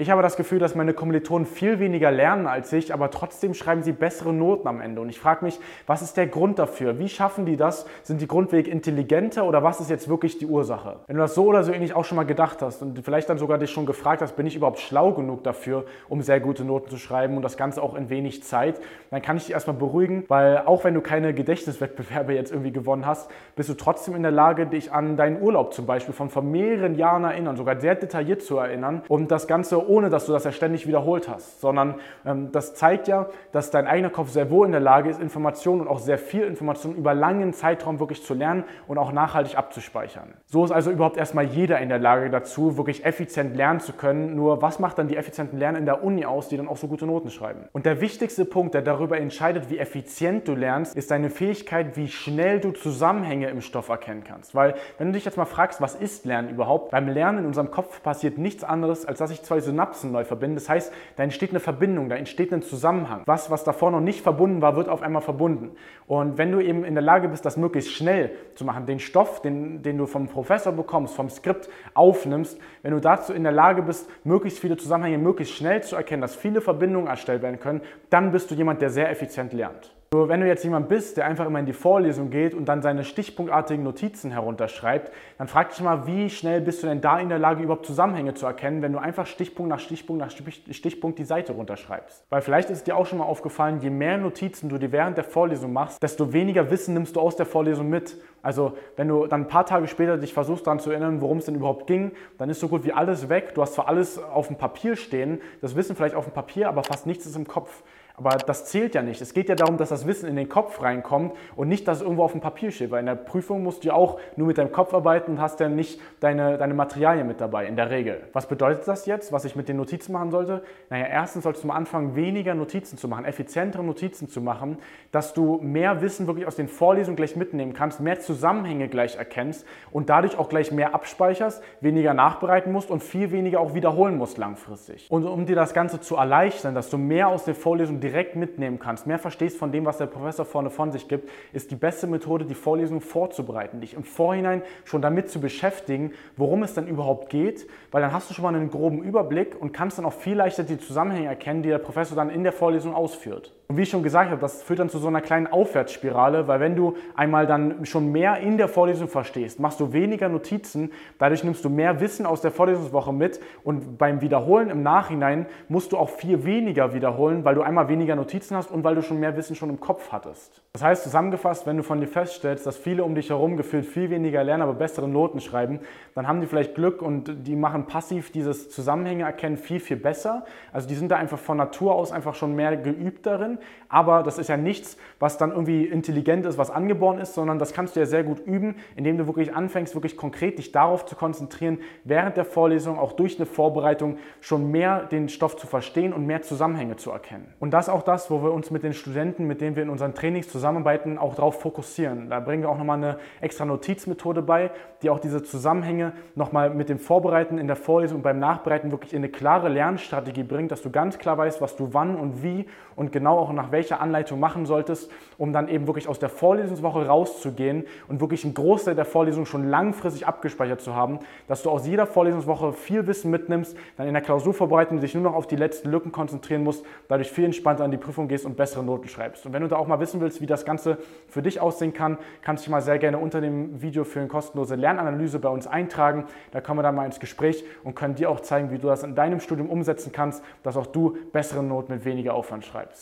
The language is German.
Ich habe das Gefühl, dass meine Kommilitonen viel weniger lernen als ich, aber trotzdem schreiben sie bessere Noten am Ende. Und ich frage mich, was ist der Grund dafür? Wie schaffen die das? Sind die grundweg intelligenter oder was ist jetzt wirklich die Ursache? Wenn du das so oder so ähnlich auch schon mal gedacht hast und vielleicht dann sogar dich schon gefragt hast, bin ich überhaupt schlau genug dafür, um sehr gute Noten zu schreiben und das Ganze auch in wenig Zeit, dann kann ich dich erstmal beruhigen, weil auch wenn du keine Gedächtniswettbewerbe jetzt irgendwie gewonnen hast, bist du trotzdem in der Lage, dich an deinen Urlaub zum Beispiel von vor mehreren Jahren erinnern, sogar sehr detailliert zu erinnern und das Ganze ohne dass du das ja ständig wiederholt hast, sondern ähm, das zeigt ja, dass dein eigener Kopf sehr wohl in der Lage ist, Informationen und auch sehr viel Informationen über langen Zeitraum wirklich zu lernen und auch nachhaltig abzuspeichern. So ist also überhaupt erstmal jeder in der Lage dazu, wirklich effizient lernen zu können. Nur was macht dann die effizienten Lernen in der Uni aus, die dann auch so gute Noten schreiben? Und der wichtigste Punkt, der darüber entscheidet, wie effizient du lernst, ist deine Fähigkeit, wie schnell du Zusammenhänge im Stoff erkennen kannst. Weil wenn du dich jetzt mal fragst, was ist Lernen überhaupt? Beim Lernen in unserem Kopf passiert nichts anderes, als dass sich zwei Synapsen neu verbinden. Das heißt, da entsteht eine Verbindung, da entsteht ein Zusammenhang. Was, was davor noch nicht verbunden war, wird auf einmal verbunden. Und wenn du eben in der Lage bist, das möglichst schnell zu machen, den Stoff, den, den du vom Professor bekommst, vom Skript aufnimmst, wenn du dazu in der Lage bist, möglichst viele Zusammenhänge möglichst schnell zu erkennen, dass viele Verbindungen erstellt werden können, dann bist du jemand, der sehr effizient lernt. Nur wenn du jetzt jemand bist, der einfach immer in die Vorlesung geht und dann seine stichpunktartigen Notizen herunterschreibt, dann frag dich mal, wie schnell bist du denn da in der Lage, überhaupt Zusammenhänge zu erkennen, wenn du einfach Stichpunkt nach Stichpunkt nach Stichpunkt die Seite runterschreibst. Weil vielleicht ist dir auch schon mal aufgefallen, je mehr Notizen du dir während der Vorlesung machst, desto weniger Wissen nimmst du aus der Vorlesung mit. Also wenn du dann ein paar Tage später dich versuchst daran zu erinnern, worum es denn überhaupt ging, dann ist so gut wie alles weg. Du hast zwar alles auf dem Papier stehen, das Wissen vielleicht auf dem Papier, aber fast nichts ist im Kopf. Aber das zählt ja nicht. Es geht ja darum, dass das Wissen in den Kopf reinkommt und nicht, dass es irgendwo auf dem Papier steht. Weil in der Prüfung musst du ja auch nur mit deinem Kopf arbeiten und hast dann nicht deine, deine Materialien mit dabei, in der Regel. Was bedeutet das jetzt, was ich mit den Notizen machen sollte? Naja, erstens solltest du am Anfang weniger Notizen zu machen, effizientere Notizen zu machen, dass du mehr Wissen wirklich aus den Vorlesungen gleich mitnehmen kannst, mehr Zusammenhänge gleich erkennst und dadurch auch gleich mehr abspeicherst, weniger nachbereiten musst und viel weniger auch wiederholen musst langfristig. Und um dir das Ganze zu erleichtern, dass du mehr aus den Vorlesungen direkt mitnehmen kannst, mehr verstehst von dem, was der Professor vorne von sich gibt, ist die beste Methode, die Vorlesung vorzubereiten, dich im Vorhinein schon damit zu beschäftigen, worum es dann überhaupt geht, weil dann hast du schon mal einen groben Überblick und kannst dann auch viel leichter die Zusammenhänge erkennen, die der Professor dann in der Vorlesung ausführt. Und wie ich schon gesagt habe, das führt dann zu so einer kleinen Aufwärtsspirale, weil wenn du einmal dann schon mehr in der Vorlesung verstehst, machst du weniger Notizen, dadurch nimmst du mehr Wissen aus der Vorlesungswoche mit und beim Wiederholen im Nachhinein musst du auch viel weniger wiederholen, weil du einmal weniger Notizen hast und weil du schon mehr Wissen schon im Kopf hattest. Das heißt zusammengefasst, wenn du von dir feststellst, dass viele um dich herum gefühlt viel weniger lernen, aber bessere Noten schreiben, dann haben die vielleicht Glück und die machen passiv dieses Zusammenhänge erkennen viel, viel besser. Also die sind da einfach von Natur aus einfach schon mehr geübt darin aber das ist ja nichts, was dann irgendwie intelligent ist, was angeboren ist, sondern das kannst du ja sehr gut üben, indem du wirklich anfängst, wirklich konkret dich darauf zu konzentrieren, während der Vorlesung, auch durch eine Vorbereitung, schon mehr den Stoff zu verstehen und mehr Zusammenhänge zu erkennen. Und das ist auch das, wo wir uns mit den Studenten, mit denen wir in unseren Trainings zusammenarbeiten, auch darauf fokussieren. Da bringen wir auch nochmal eine extra Notizmethode bei, die auch diese Zusammenhänge nochmal mit dem Vorbereiten in der Vorlesung und beim Nachbereiten wirklich in eine klare Lernstrategie bringt, dass du ganz klar weißt, was du wann und wie und genau auch nach welcher Anleitung machen solltest, um dann eben wirklich aus der Vorlesungswoche rauszugehen und wirklich einen Großteil der Vorlesung schon langfristig abgespeichert zu haben, dass du aus jeder Vorlesungswoche viel Wissen mitnimmst, dann in der Klausurvorbereitung dich nur noch auf die letzten Lücken konzentrieren musst, dadurch viel entspannter an die Prüfung gehst und bessere Noten schreibst. Und wenn du da auch mal wissen willst, wie das Ganze für dich aussehen kann, kannst du dich mal sehr gerne unter dem Video für eine kostenlose Lernanalyse bei uns eintragen. Da kommen wir dann mal ins Gespräch und können dir auch zeigen, wie du das in deinem Studium umsetzen kannst, dass auch du bessere Noten mit weniger Aufwand schreibst.